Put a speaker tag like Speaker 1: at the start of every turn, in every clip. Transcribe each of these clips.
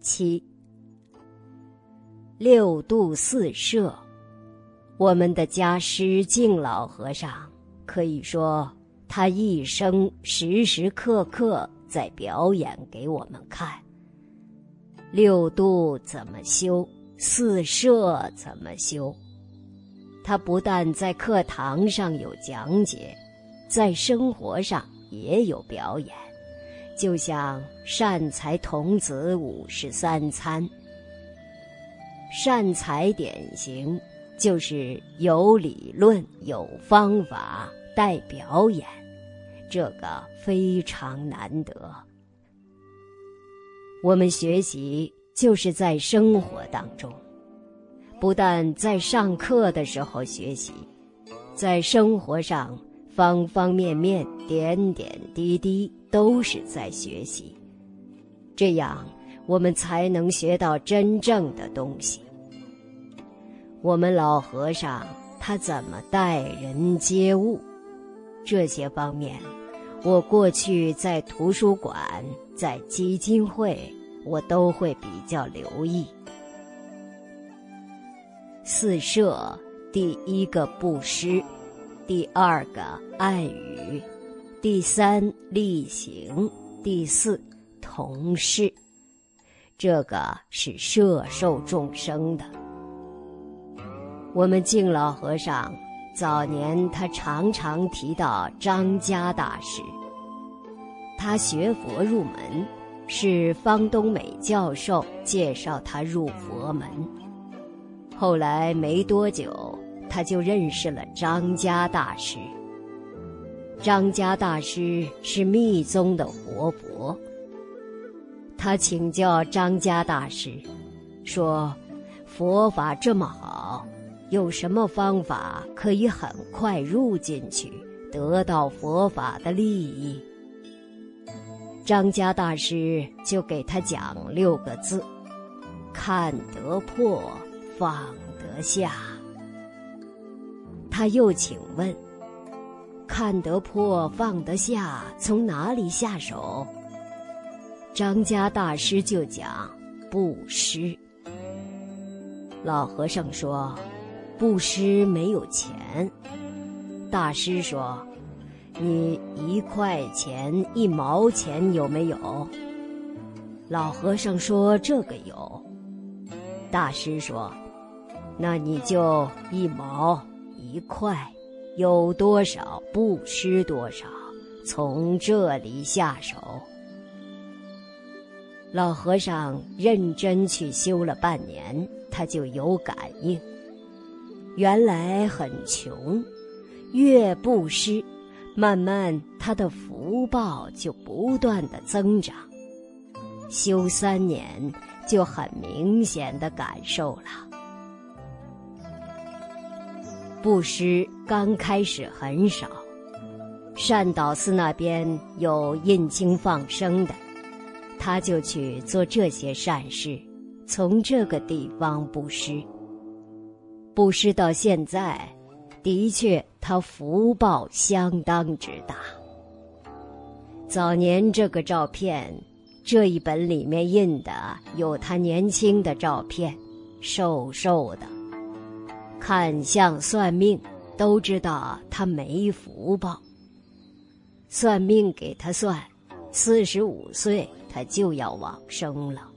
Speaker 1: 七六度四摄，我们的家师敬老和尚可以说，他一生时时刻刻在表演给我们看。六度怎么修，四摄怎么修？他不但在课堂上有讲解，在生活上也有表演。就像善财童子五十三参，善财典型就是有理论、有方法带表演，这个非常难得。我们学习就是在生活当中，不但在上课的时候学习，在生活上方方面面、点点滴滴。都是在学习，这样我们才能学到真正的东西。我们老和尚他怎么待人接物，这些方面，我过去在图书馆、在基金会，我都会比较留意。四摄，第一个布施，第二个爱语。第三例行，第四同事，这个是摄受众生的。我们敬老和尚早年他常常提到张家大师，他学佛入门是方东美教授介绍他入佛门，后来没多久他就认识了张家大师。张家大师是密宗的活佛。他请教张家大师，说：“佛法这么好，有什么方法可以很快入进去，得到佛法的利益？”张家大师就给他讲六个字：“看得破，放得下。”他又请问。看得破，放得下，从哪里下手？张家大师就讲布施。老和尚说：“布施没有钱。”大师说：“你一块钱、一毛钱有没有？”老和尚说：“这个有。”大师说：“那你就一毛一块。”有多少布施多少，从这里下手。老和尚认真去修了半年，他就有感应。原来很穷，越布施，慢慢他的福报就不断的增长。修三年，就很明显的感受了。布施刚开始很少，善导寺那边有印经放生的，他就去做这些善事，从这个地方布施。布施到现在，的确他福报相当之大。早年这个照片，这一本里面印的有他年轻的照片，瘦瘦的。看相算命，都知道他没福报。算命给他算，四十五岁他就要往生了。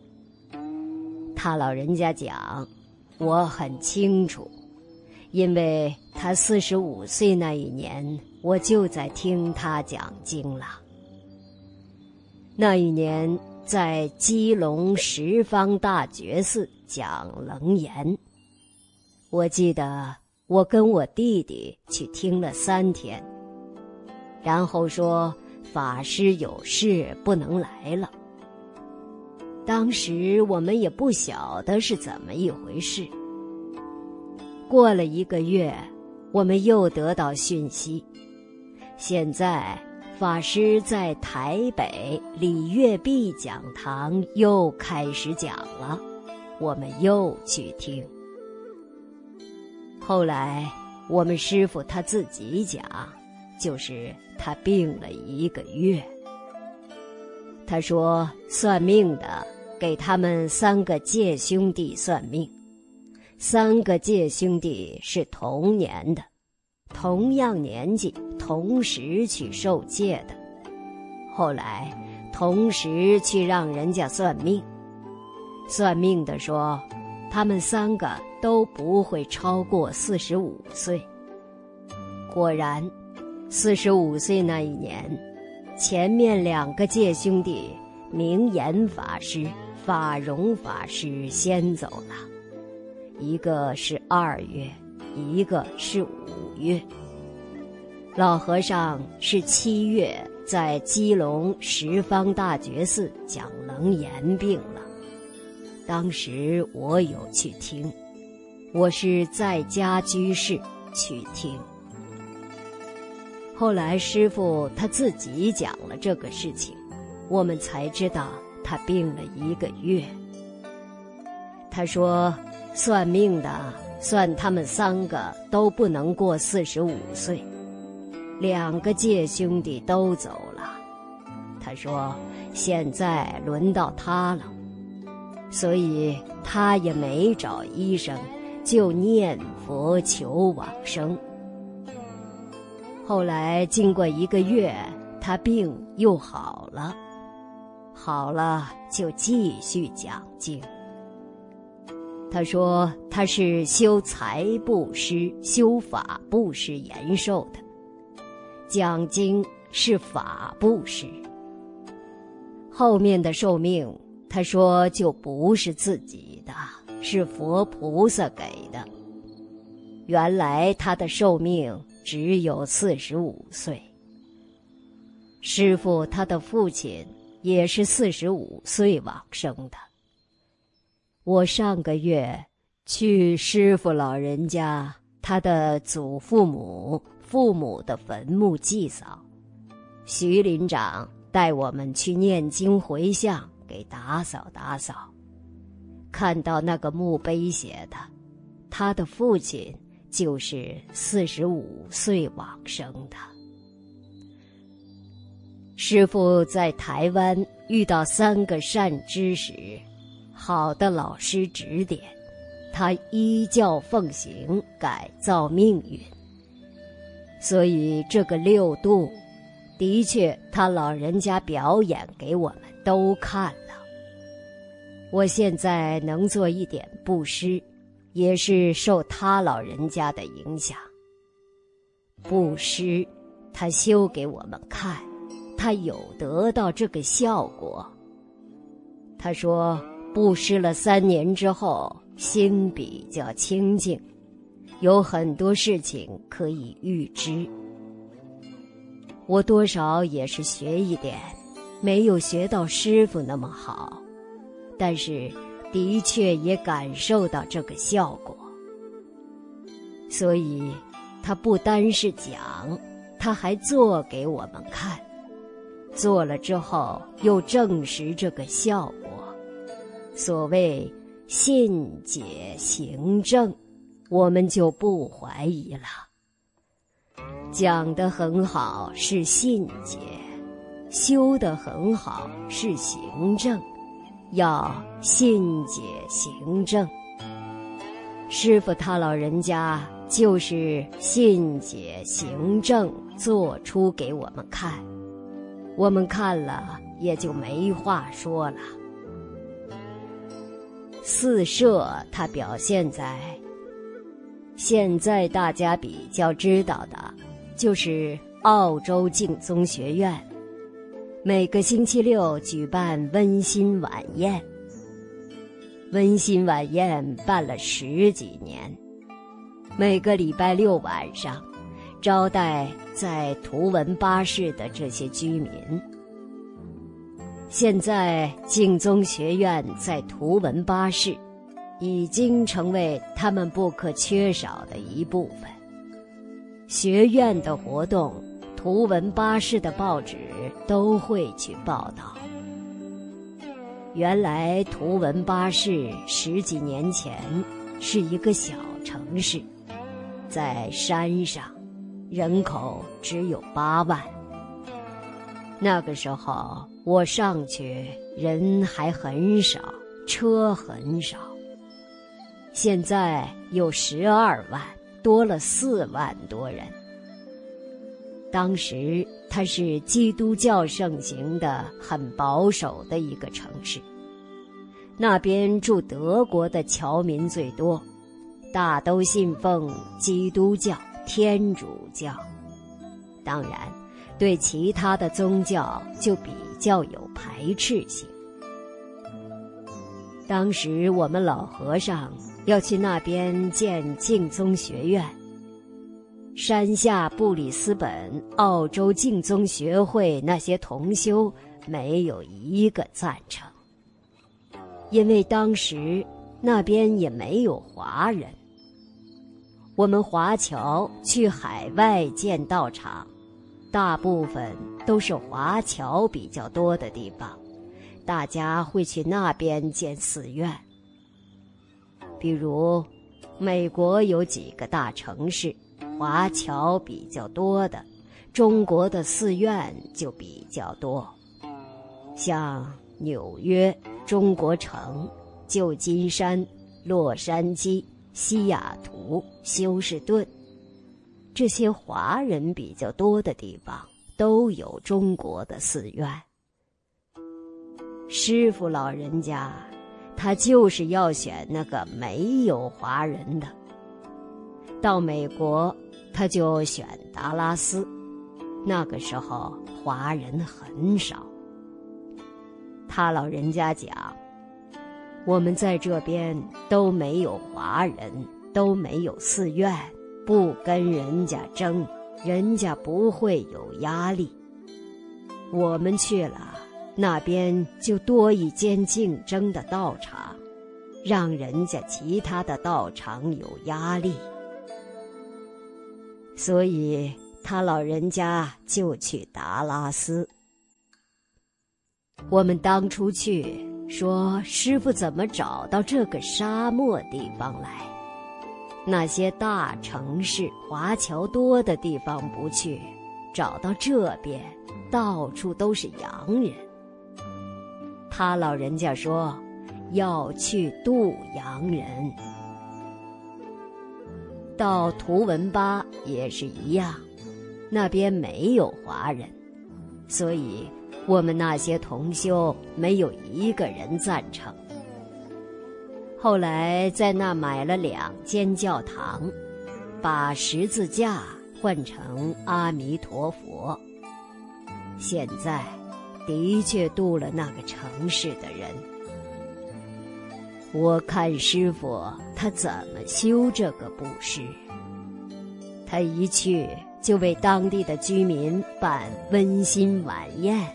Speaker 1: 他老人家讲，我很清楚，因为他四十五岁那一年，我就在听他讲经了。那一年在基隆十方大觉寺讲楞严。我记得我跟我弟弟去听了三天，然后说法师有事不能来了。当时我们也不晓得是怎么一回事。过了一个月，我们又得到讯息，现在法师在台北李月碧讲堂又开始讲了，我们又去听。后来，我们师傅他自己讲，就是他病了一个月。他说，算命的给他们三个介兄弟算命。三个介兄弟是同年的，同样年纪，同时去受戒的。后来同时去让人家算命，算命的说，他们三个都不会超过四十五岁。果然，四十五岁那一年，前面两个界兄弟明言法师、法荣法师先走了，一个是二月，一个是五月。老和尚是七月在基隆十方大觉寺讲楞严病，当时我有去听，我是在家居士去听。后来师傅他自己讲了这个事情，我们才知道他病了一个月。他说，算命的算他们三个都不能过四十五岁，两个介兄弟都走了。他说，现在轮到他了，所以他也没找医生，就念佛求往生。后来经过一个月，他病又好了，好了就继续讲经。他说他是修财布施、修法布施延寿的，讲经是法布施。后面的寿命，他说就不是自己的，是佛菩萨给的。原来他的寿命。只有四十五岁。师傅他的父亲也是四十五岁往生的。我上个月去师傅老人家他的祖父母、父母的坟墓祭扫，徐林长带我们去念经回向，给打扫打扫。看到那个墓碑写的，他的父亲。就是四十五岁往生的。师傅在台湾遇到三个善知识，好的老师指点，他依教奉行，改造命运。所以这个六度，的确他老人家表演给我们都看了。我现在能做一点布施。也是受他老人家的影响。布施，他修给我们看，他有得到这个效果。他说，布施了三年之后，心比较清净，有很多事情可以预知。我多少也是学一点，没有学到师傅那么好，但是。的确也感受到这个效果，所以他不单是讲，他还做给我们看，做了之后又证实这个效果。所谓信解行证，我们就不怀疑了。讲得很好是信解，修得很好是行证。要信解行证，师傅他老人家就是信解行证做出给我们看，我们看了也就没话说了。四摄它表现在现在大家比较知道的，就是澳洲净宗学院。每个星期六举办温馨晚宴。温馨晚宴办了十几年，每个礼拜六晚上，招待在图文巴士的这些居民。现在净宗学院在图文巴士，已经成为他们不可缺少的一部分。学院的活动。图文巴士的报纸都会去报道。原来图文巴士十几年前是一个小城市，在山上，人口只有八万。那个时候我上去人还很少，车很少。现在有十二万，多了四万多人。当时它是基督教盛行的、很保守的一个城市。那边住德国的侨民最多，大都信奉基督教、天主教。当然，对其他的宗教就比较有排斥性。当时我们老和尚要去那边建净宗学院，山下布里斯本澳洲净宗学会那些同修没有一个赞成。因为当时那边也没有华人，我们华侨去海外建道场，大部分都是华侨比较多的地方，大家会去那边建寺院。比如，美国有几个大城市，华侨比较多的，中国的寺院就比较多，像纽约。中国城、旧金山、洛杉矶、西雅图、休斯顿，这些华人比较多的地方都有中国的寺院。师傅老人家，他就是要选那个没有华人的。到美国，他就选达拉斯，那个时候华人很少。他老人家讲：“我们在这边都没有华人，都没有寺院，不跟人家争，人家不会有压力。我们去了那边，就多一间竞争的道场，让人家其他的道场有压力。所以他老人家就去达拉斯。”我们当初去说，师傅怎么找到这个沙漠地方来？那些大城市华侨多的地方不去，找到这边，到处都是洋人。他老人家说，要去渡洋人。到图文巴也是一样，那边没有华人，所以。我们那些同修没有一个人赞成。后来在那买了两间教堂，把十字架换成阿弥陀佛。现在的确渡了那个城市的人。我看师傅他怎么修这个布施，他一去就为当地的居民办温馨晚宴。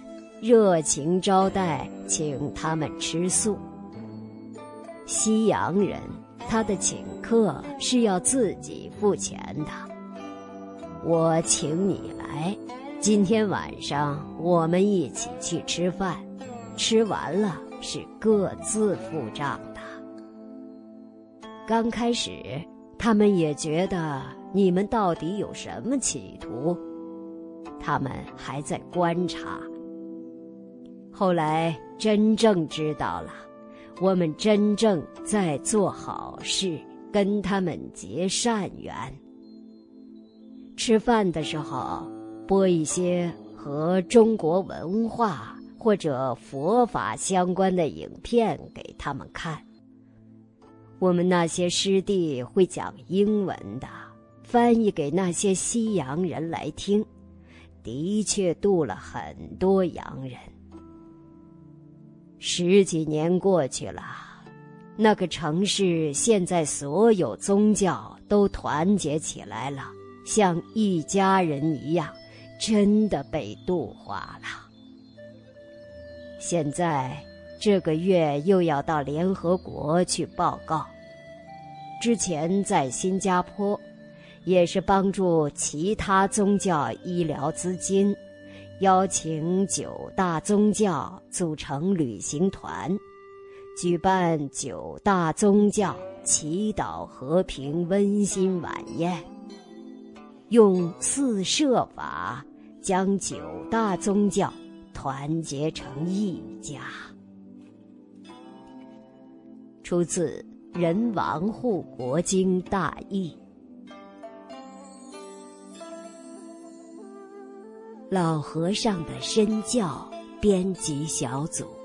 Speaker 1: 热情招待，请他们吃素。西洋人，他的请客是要自己付钱的。我请你来，今天晚上我们一起去吃饭，吃完了是各自付账的。刚开始，他们也觉得你们到底有什么企图，他们还在观察。后来真正知道了，我们真正在做好事，跟他们结善缘。吃饭的时候，播一些和中国文化或者佛法相关的影片给他们看。我们那些师弟会讲英文的，翻译给那些西洋人来听，的确度了很多洋人。十几年过去了，那个城市现在所有宗教都团结起来了，像一家人一样，真的被度化了。现在这个月又要到联合国去报告。之前在新加坡，也是帮助其他宗教医疗资金。邀请九大宗教组成旅行团，举办九大宗教祈祷和平温馨晚宴，用四摄法将九大宗教团结成一家。出自《人王护国经》大义。老和尚的身教编辑小组。